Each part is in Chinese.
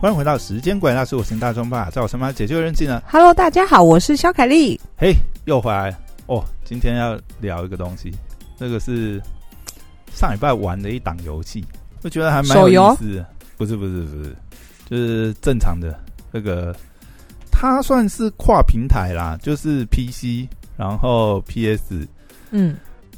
欢迎回到时间管大师，我是大中爸，在我身旁解救人技呢。Hello，大家好，我是肖凯丽。嘿，又回来了哦！今天要聊一个东西，这个是上礼拜玩的一档游戏，我觉得还蛮有意思的。不是不是不是，就是正常的那个，它算是跨平台啦，就是 PC，然后 PS、嗯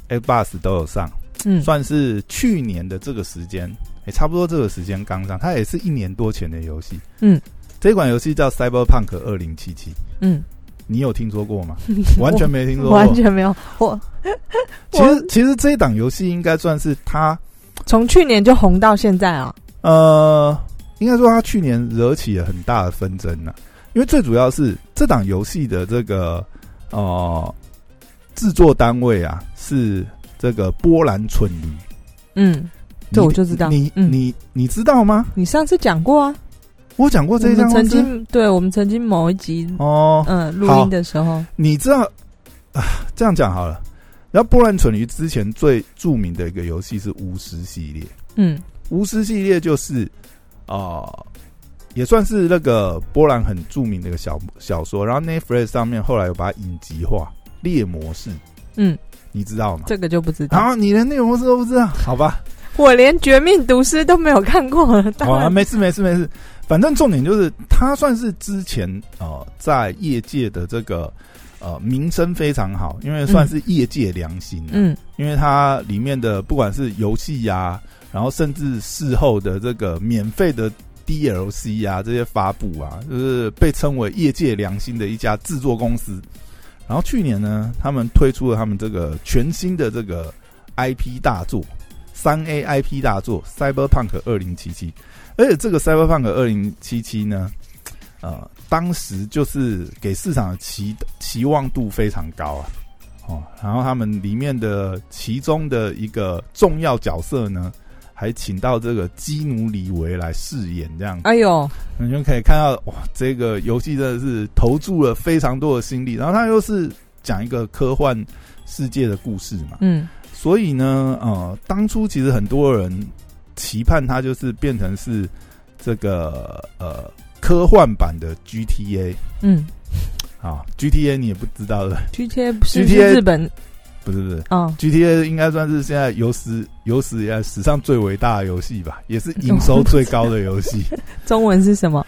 Xbox 都有上，嗯，算是去年的这个时间，也、差不多这个时间刚上，它也是一年多前的游戏。嗯，这款游戏叫《Cyberpunk 二零七七》，嗯，你有听说过吗？完全没听说过。完全没有。我其实其实这一档游戏应该算是它，从去年就红到现在啊。呃，应该说它去年惹起了很大的纷争呢、因为最主要是这档游戏的这个呃制作单位啊是这个波兰蠢驴。嗯，这我就知道你、嗯你你知道吗？你上次讲过啊，我讲过这一家公司经对我们曾经某一集哦，嗯录音的时候，你知道啊？这样讲好了。然后波兰蠢驴之前最著名的一个游戏是巫师系列，嗯巫师系列就是啊、呃也算是那个波兰很著名的一个小小说。然后 Netflix 上面后来有把它影集化，猎魔士，嗯，你知道吗？这个就不知道。然后你连猎魔士都不知道，好吧？我连《绝命毒师》都没有看过，啊，没事没事没事。反正重点就是，他算是之前呃在业界的这个呃名声非常好，因为算是业界良心、啊。嗯因为它里面的不管是游戏呀，然后甚至事后的这个免费的 DLC 啊，这些发布啊，就是被称为业界良心的一家制作公司。然后去年呢，他们推出了他们这个全新的这个 IP 大作，三 A IP 大作《Cyberpunk 二零七七》，而且这个《Cyberpunk 二零七七》呢，呃，当时就是给市场的期期望度非常高啊。哦，然后他们里面的其中的一个重要角色呢，还请到这个基努里维来饰演，这样哎呦，你就可以看到哇，这个游戏真的是投注了非常多的心力，然后它又是讲一个科幻世界的故事嘛，嗯所以呢，呃，当初其实很多人期盼它就是变成是这个呃科幻版的 GTA 嗯啊，GTA 你也不知道的，，GTA 不是 GTA 日本不是不是。哦，GTA 应该算是现在有史有史以来史上最伟大的游戏吧，也是营收最高的游戏。中文是什么？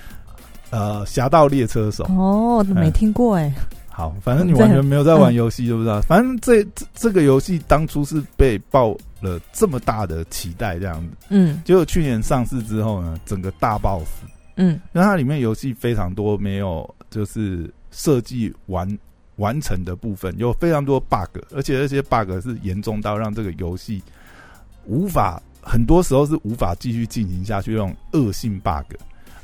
呃，《侠盗猎车手》哦，没听过哎。好，反正你完全没有在玩游戏，就不知道。反正这这这个游戏当初是被抱了这么大的期待，这样子。嗯结果去年上市之后呢，整个大爆死。嗯因为它里面游戏非常多没有就是设计完完成的部分，有非常多 bug，而且这些 bug 是严重到让这个游戏无法，很多时候是无法继续进行下去那种恶性 bug。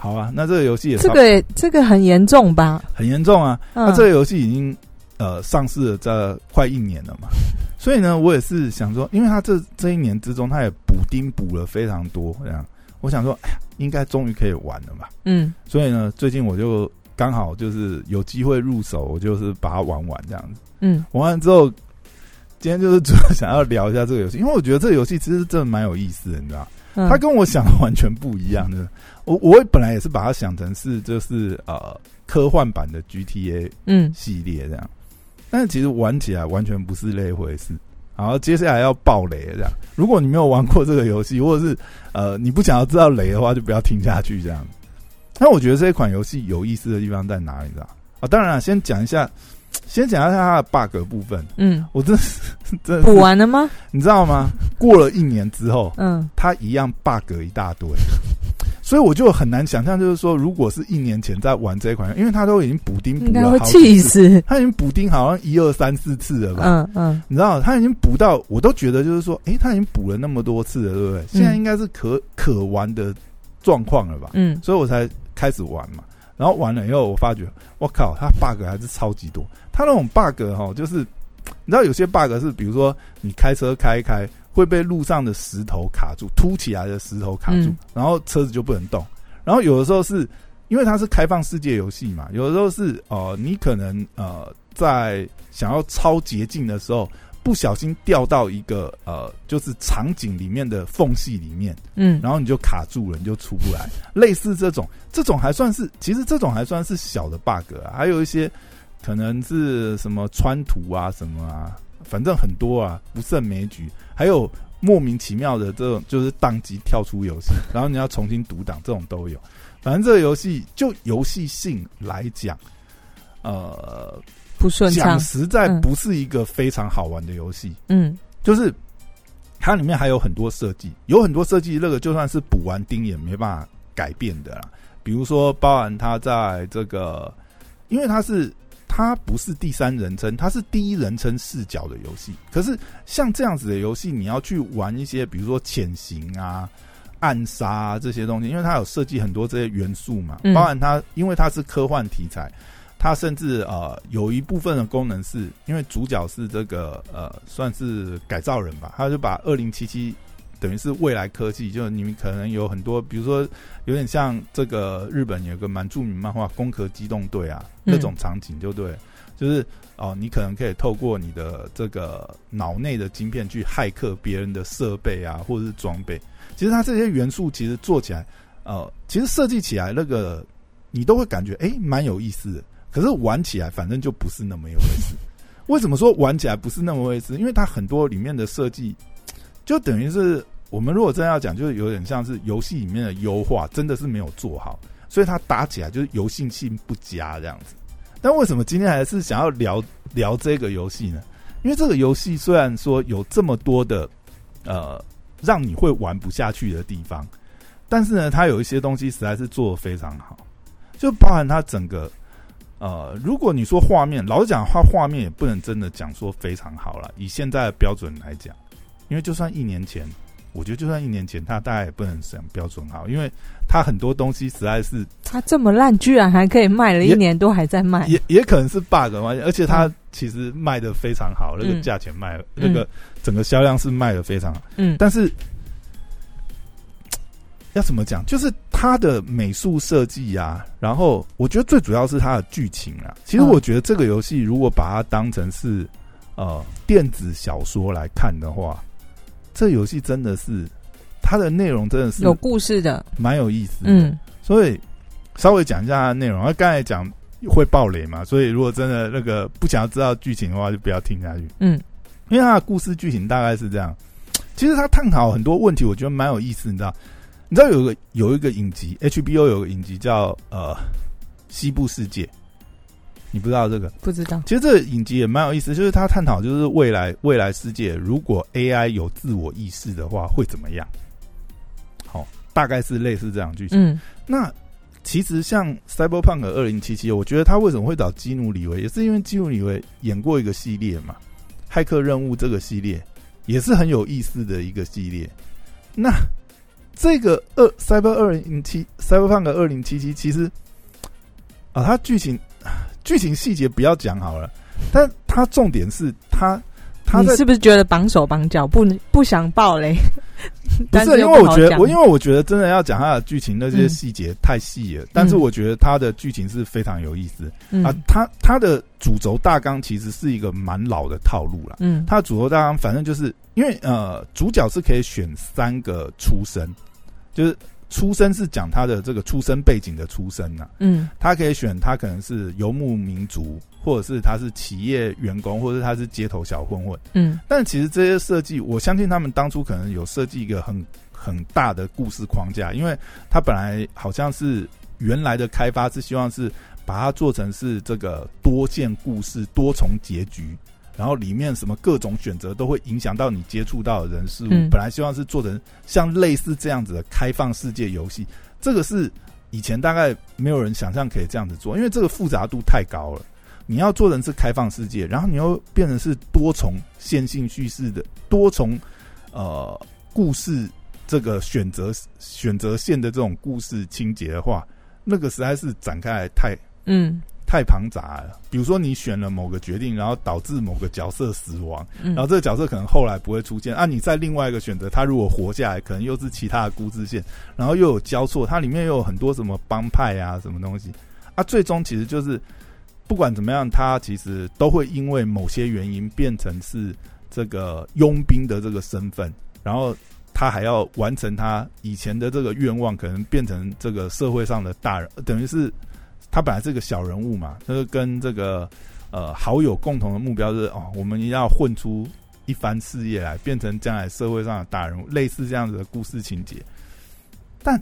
好啊，那这个游戏也差这个这个很严重吧？很严重啊。嗯那这个游戏已经呃上市了这快一年了嘛，所以呢，我也是想说，因为它这这一年之中，它也补丁补了非常多，这样，我想说，哎呀，应该终于可以玩了吧。嗯所以呢，最近我就刚好就是有机会入手，我就是把它玩完这样子。嗯玩完之后，今天就是主要想要聊一下这个游戏，因为我觉得这个游戏其实真的蛮有意思的，你知道，嗯，它跟我想的完全不一样的。我我本来也是把它想成是就是呃科幻版的 GTA 嗯系列这样，但是其实玩起来完全不是那一回事。然后，接下来要爆雷这样。如果你没有玩过这个游戏，或者是呃你不想要知道雷的话，就不要听下去这样。那我觉得这一款游戏有意思的地方在哪里？你知道啊？当然了，先讲一下，先讲一下它的 bug 部分。嗯，我真是 真的补完了吗？你知道吗？过了一年之后，嗯它一样 bug 一大堆，所以我就很难想象，就是说，如果是一年前在玩这一款，因为它都已经补丁补了好几次，死。它已经补丁好像一二三四次了吧？嗯嗯你知道，它已经补到，我都觉得就是说，诶，它已经补了那么多次了，对不对？现在应该是可可玩的状况了吧？嗯所以我才开始玩嘛。然后完了以后，我发觉，我靠，它 bug 还是超级多。它那种 bug 哈，就是你知道有些 bug 是，比如说你开车开一开，会被路上的石头卡住，凸起来的石头卡住，嗯然后车子就不能动。然后有的时候是因为它是开放世界游戏嘛，有的时候是呃，你可能呃在想要超捷径的时候，不不小心掉到一个呃，就是场景里面的缝隙里面，嗯，然后你就卡住了，你就出不来。类似这种，这种还算是，其实这种还算是小的 bug 啊。还有一些可能是什么穿图啊，什么啊，反正很多啊，不胜枚举。还有莫名其妙的这种，就是宕机跳出游戏，然后你要重新读档，这种都有。反正这个游戏就游戏性来讲，呃，不顺畅讲，实在嗯不是一个非常好玩的游戏。嗯就是它里面还有很多设计，有很多设计，那个就算是补完丁也没办法改变的啦。比如说，包含它在这个，因为它是它不是第三人称，它是第一人称视角的游戏。可是像这样子的游戏，你要去玩一些，比如说潜行啊、暗杀、啊、这些东西，因为它有设计很多这些元素嘛，嗯包含它，因为它是科幻题材。它甚至呃有一部分的功能是因为主角是这个呃算是改造人吧，他就把二零七七等于是未来科技，就你们可能有很多，比如说有点像这个日本有个蛮著名漫画《攻壳机动队》啊嗯那种场景，就对，就是哦、你可能可以透过你的这个脑内的晶片去骇客别人的设备啊，或者是装备。其实它这些元素其实做起来，呃，其实设计起来那个你都会感觉诶蛮有意思的。可是玩起来反正就不是那么一回事。为什么说玩起来不是那么回事？因为它很多里面的设计，就等于是我们如果真要讲，就是有点像是游戏里面的优化，真的是没有做好，所以它打起来就是游戏性不佳这样子。但为什么今天还是想要聊聊这个游戏呢？因为这个游戏虽然说有这么多的呃让你会玩不下去的地方，但是呢，它有一些东西实在是做的非常好，就包含它整个。呃，如果你说画面，老实讲，画画面也不能真的讲说非常好了。以现在的标准来讲，因为就算一年前，我觉得就算一年前，它大概也不能讲标准好，因为它很多东西实在是它这么烂，居然还可以卖了一年多还在卖，也也可能是 bug 嘛，而且它其实卖的非常好，那个嗯价钱卖，那个整个销量是卖的非常好。嗯，但是要怎么讲？就是它的美术设计啊，然后我觉得最主要是它的剧情啊。其实嗯我觉得这个游戏如果把它当成是呃电子小说来看的话，这游戏真的是它的内容真的是有故事的，蛮有意思的。嗯所以稍微讲一下它的内容。那刚才讲会爆雷嘛，所以如果真的那个不想要知道剧情的话，就不要听下去。嗯因为它的故事剧情大概是这样。其实它探讨很多问题，我觉得蛮有意思。你知道，你知道有个有一个影集，HBO 有个影集叫呃《西部世界》，你不知道这个？不知道，其实这个影集也蛮有意思，就是它探讨就是未来未来世界，如果 AI 有自我意识的话，会怎么样？好，大概是类似这样剧情。嗯那其实像《Cyberpunk 二零七七》，我觉得他为什么会找基努里维，也是因为基努里维演过一个系列嘛，《骇客任务》这个系列也是很有意思的一个系列。那这个二 Cyber 二零七 Cyberpunk 二零七七，其实啊，它剧情 剧情细节不要讲好了，但它重点是它它你是不是觉得绑手绑脚，不不想爆雷？不但是，因为我觉得我因为我觉得真的要讲它的剧情那些嗯细节太细了，但是我觉得它的剧情是非常有意思、嗯啊。它它的主轴大纲其实是一个蛮老的套路了。嗯它的主轴大纲反正就是因为呃，主角是可以选三个出身，就是出身是讲他的这个出生背景的出身呐、嗯。他可以选他可能是游牧民族，或者是他是企业员工，或者是他是街头小混混。嗯。但其实这些设计，我相信他们当初可能有设计一个很很大的故事框架，因为他本来好像是原来的开发是希望是把它做成是这个多线故事、多重结局，然后里面什么各种选择都会影响到你接触到的人事物。嗯本来希望是做成像类似这样子的开放世界游戏，这个是以前大概没有人想象可以这样子做，因为这个复杂度太高了。你要做成是开放世界，然后你又变成是多重线性叙事的多重呃故事这个选择选择线的这种故事情节的话，那个实在是展开来太嗯太庞杂了。比如说你选了某个决定，然后导致某个角色死亡，嗯，然后这个角色可能后来不会出现啊。你在另外一个选择，他如果活下来，可能又是其他的故事线，然后又有交错，它里面又有很多什么帮派啊，什么东西啊。最终其实就是不管怎么样，他其实都会因为某些原因变成是这个佣兵的这个身份，然后他还要完成他以前的这个愿望，可能变成这个社会上的大人，等于是他本来是个小人物嘛，就是跟这个呃好友共同的目标是哦，我们一定要混出一番事业来，变成将来社会上的大人物，类似这样子的故事情节。但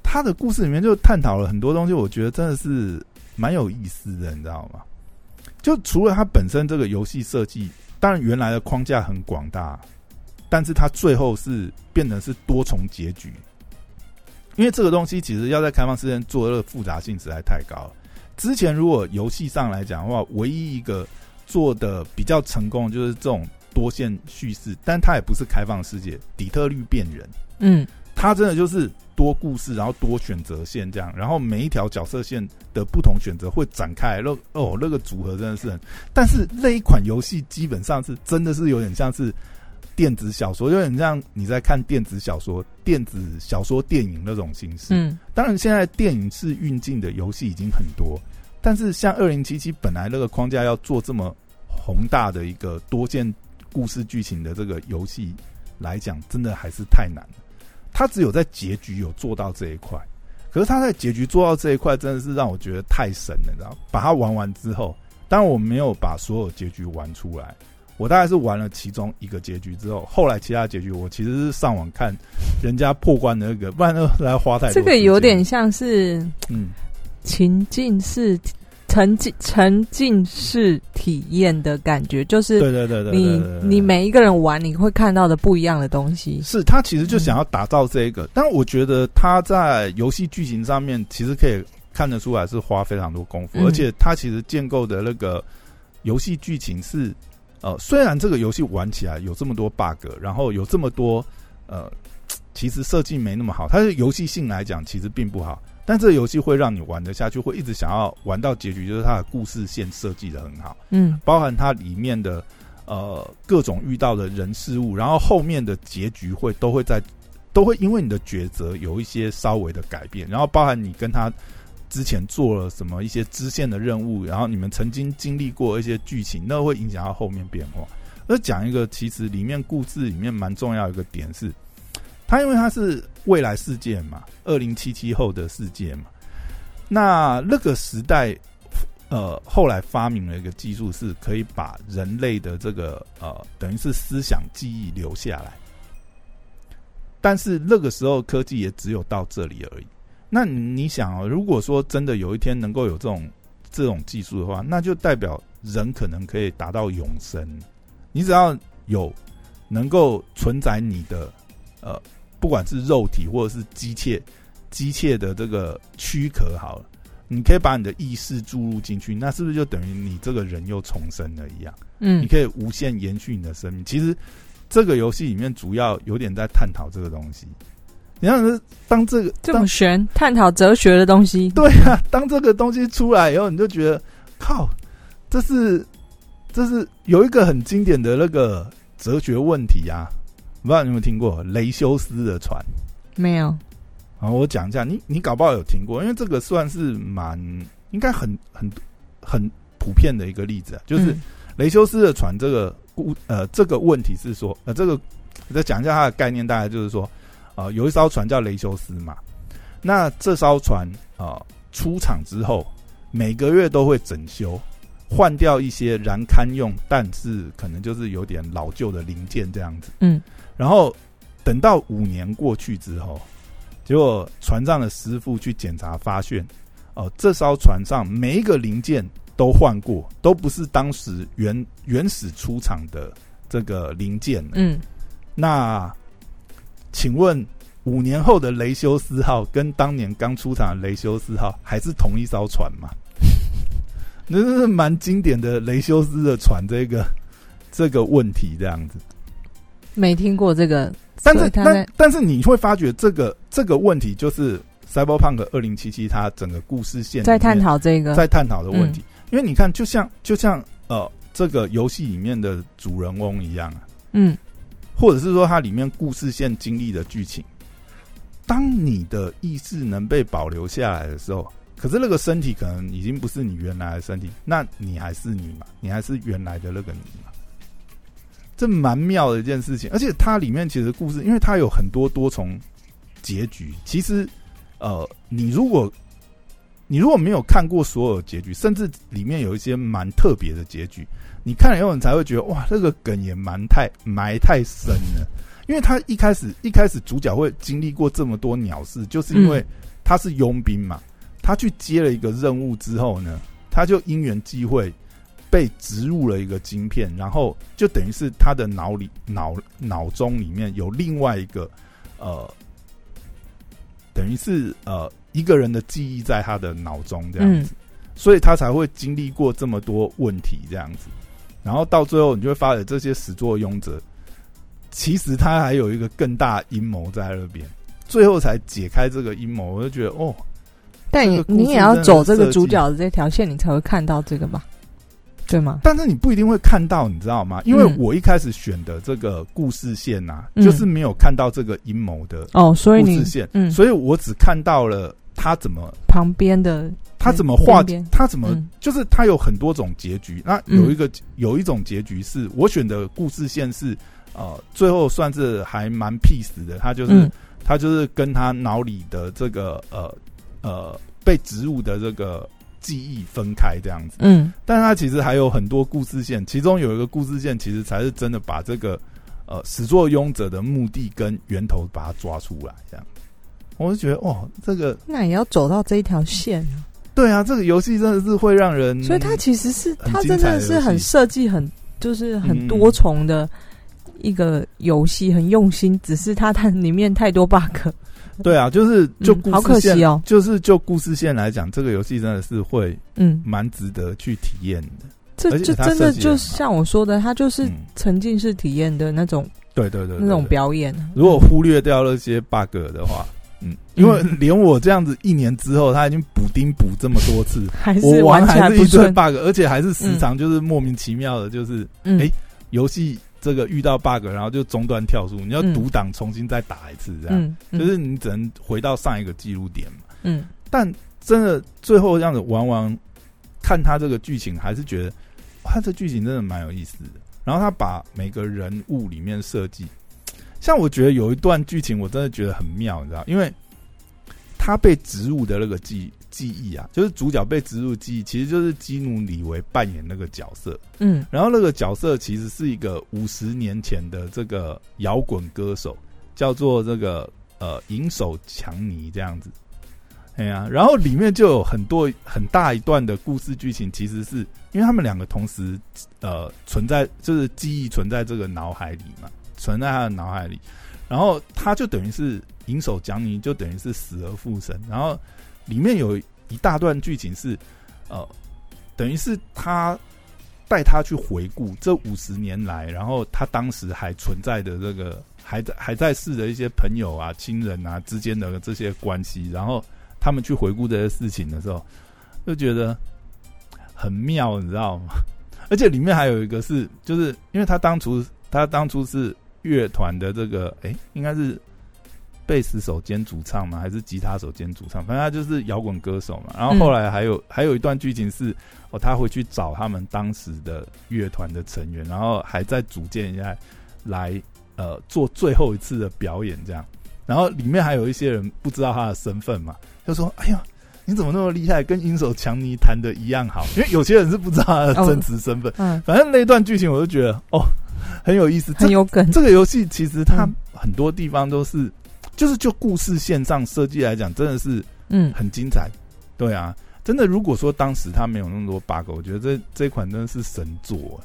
他的故事里面就探讨了很多东西，我觉得真的是蛮有意思的，你知道吗？就除了他本身这个游戏设计，当然原来的框架很广大，但是他最后是变成是多重结局。因为这个东西其实要在开放世界做的复杂性实在太高了。之前如果游戏上来讲的话，唯一一个做的比较成功的就是这种多线叙事，但它也不是开放世界，底特律变人，嗯，它真的就是多故事，然后多选择线这样，然后每一条角色线的不同选择会展开，那哦那个组合真的是很，但是那一款游戏基本上是真的是有点像是电子小说，有点像你在看电子小说、电子小说电影那种形式。嗯，当然现在电影是运镜的游戏已经很多，但是像二零七七本来那个框架要做这么宏大的一个多件故事剧情的这个游戏来讲，真的还是太难了。他只有在结局有做到这一块，可是他在结局做到这一块，真的是让我觉得太神了，你知道？把它玩完之后，当然我没有把所有结局玩出来，我大概是玩了其中一个结局之后，后来其他结局我其实是上网看人家破关的那个，不然那来花太多。这个有点像是嗯，情境式、沉浸沉浸式体验的感觉，就是对对对对，你你每一个人玩，你会看到的不一样的东西。是他其实就想要打造这一个，但我觉得他在游戏剧情上面其实可以看得出来是花非常多功夫，嗯而且他其实建构的那个游戏剧情是呃，虽然这个游戏玩起来有这么多 bug，然后有这么多呃，其实设计没那么好，它的游戏性来讲其实并不好，但这个游戏会让你玩得下去，会一直想要玩到结局，就是它的故事线设计的很好。嗯包含它里面的呃各种遇到的人事物，然后后面的结局会都会在都会因为你的抉择有一些稍微的改变，然后包含你跟他之前做了什么一些支线的任务，然后你们曾经经历过一些剧情，那会影响到后面变化。而讲一个其实里面故事里面蛮重要一个点是，它因为它是未来世界嘛，二零七七后的世界嘛，那那个时代呃，后来发明了一个技术，是可以把人类的这个呃，等于是思想记忆留下来。但是那个时候科技也只有到这里而已。那你想哦，如果说真的有一天能够有这种这种技术的话，那就代表人可能可以达到永生。你只要有能够存在你的呃，不管是肉体或者是机械机械的这个躯壳好了。你可以把你的意识注入进去，那是不是就等于你这个人又重生了一样？嗯你可以无限延续你的生命。其实这个游戏里面主要有点在探讨这个东西。你看，当这个这当么玄，探讨哲学的东西。对啊，当这个东西出来以后，你就觉得靠，这是这是有一个很经典的那个哲学问题啊！不知道你有没有听过雷修斯的船？没有，好，我讲一下，你你搞不好有听过，因为这个算是蛮应该很很很普遍的一个例子啊，就是嗯雷修斯的船这个故呃这个问题是说呃这个我再讲一下它的概念，大概就是说呃有一艘船叫雷修斯嘛，那这艘船啊、呃出厂之后每个月都会整修，换掉一些燃堪用，但是可能就是有点老旧的零件这样子。嗯然后等到五年过去之后，结果船上的师傅去检查发现，哦、这艘船上每一个零件都换过，都不是当时原原始出厂的这个零件。嗯，那请问五年后的雷修斯号跟当年刚出厂的雷修斯号还是同一艘船吗？那是蛮经典的雷修斯的船这个这个问题这样子。没听过这个。但是，但但是你会发觉这个这个问题就是 Cyberpunk 二零七七它整个故事线在探讨这个，在探讨的问题，因为你看，就像就像呃这个游戏里面的主人翁一样啊，嗯或者是说它里面故事线经历的剧情，当你的意识能被保留下来的时候，可是那个身体可能已经不是你原来的身体，那你还是你嘛？你还是原来的那个你嘛？这蛮妙的一件事情。而且它里面其实故事，因为它有很多多重结局，其实呃，你如果你如果没有看过所有结局，甚至里面有一些蛮特别的结局，你看了以后，你才会觉得哇，这个梗也蛮太埋太深了。因为他一开始一开始主角会经历过这么多鸟事，就是因为他是佣兵嘛，他去接了一个任务之后呢，他就因缘际会被植入了一个晶片，然后就等于是他的脑里脑脑中里面有另外一个呃，等于是呃一个人的记忆在他的脑中这样子，所以他才会经历过这么多问题这样子，然后到最后你就会发现这些始作俑者。其实他还有一个更大阴谋在那边，最后才解开这个阴谋，我就觉得哦。但你你也要走这个主角的这条线，你才会看到这个吧？对吗？但是你不一定会看到，你知道吗？因为我一开始选的这个故事线呐，就是没有看到这个阴谋的哦，所以故事线，嗯，所以我只看到了他怎么旁边的他怎么画，他怎么就是他有很多种结局。那有一个有一种结局是我选的故事线是。呃，最后算是还蛮 peace 的，他就是他就是跟他脑里的这个呃呃被植入的这个记忆分开这样子，嗯，但他其实还有很多故事线，其中有一个故事线其实才是真的把这个呃始作俑者的目的跟源头把它抓出来，这样，我就觉得哦，这个那也要走到这一条线啊，对啊，这个游戏真的是会让人，所以它其实是它真的是很设计很就是很多重的。一个游戏很用心，只是它它里面太多 bug。对啊，就是就好可惜哦。就是就故事线来讲，这个游戏真的是会嗯蛮值得去体验的。这这真的就像我说的，它就是沉浸式体验的那种。对对对，那种表演。如果忽略掉那些 bug 的话，嗯，因为连我这样子一年之后，他已经补丁补这么多次，我玩还是一堆 bug，而且还是时常就是莫名其妙的，就是哎游戏。这个遇到 bug，然后就中断跳出，你要读档重新再打一次，这样，就是你只能回到上一个记录点嘛。嗯，但真的最后这样子玩完，看他这个剧情，还是觉得他这剧情真的蛮有意思的。然后他把每个人物里面设计，像我觉得有一段剧情，我真的觉得很妙，你知道，因为他被植入的那个记。记忆啊，就是主角被植入记忆，其实就是基努里维扮演那个角色。嗯，然后那个角色其实是一个五十年前的这个摇滚歌手，叫做这个呃银手强尼这样子。哎呀，然后里面就有很多很大一段的故事剧情，其实是因为他们两个同时呃存在，就是记忆存在这个脑海里嘛，存在他的脑海里，然后他就等于是银手讲，你，就等于是死而复生，然后。里面有一大段剧情是，呃，等于是他带他去回顾这五十年来，然后他当时还存在的这个还在还在世的一些朋友啊、亲人啊之间的这些关系，然后他们去回顾这些事情的时候，就觉得很妙，你知道吗？而且里面还有一个是，就是因为他当初他当初是乐团的这个，哎，应该是。贝斯手兼主唱嘛，还是吉他手兼主唱？反正他就是摇滚歌手嘛。然后后来还有还有一段剧情是，哦，他回去找他们当时的乐团的成员，然后还在组建一下来呃做最后一次的表演这样。然后里面还有一些人不知道他的身份嘛，就说：“哎呀，你怎么那么厉害，跟音手强尼弹的一样好？”因为有些人是不知道他的真实身份。嗯，反正那段剧情我就觉得哦很有意思，很有梗。这个游戏其实它很多地方都是。就是就故事线上设计来讲，真的是嗯很精彩，对啊，真的如果说当时它没有那么多 bug，我觉得这这款真的是神作，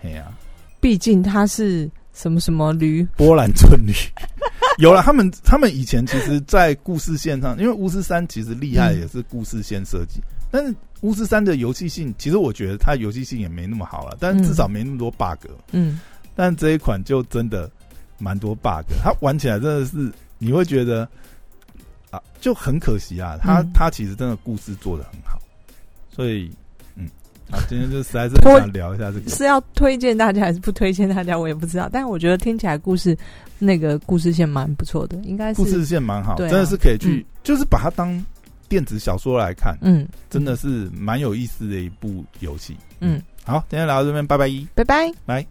嘿呀，毕竟它是什么什么驴？波兰村驴，有了他们他们以前其实，在故事线上，因为巫师三其实厉害也是故事线设计，但是巫师三的游戏性，其实我觉得它游戏性也没那么好了，但至少没那么多 bug，嗯，但这一款就真的蛮多 bug，它玩起来真的是。你会觉得啊，就很可惜啊。他他其实真的故事做的很好，所以嗯，啊，今天就实在是想聊一下这个，是要推荐大家还是不推荐大家，我也不知道。但是我觉得听起来故事那个故事线蛮不错的，应该是故事线蛮好，真的是可以去，就是把它当电子小说来看，嗯，真的是蛮有意思的一部游戏。嗯，好，今天聊到这边，拜拜，拜拜，拜。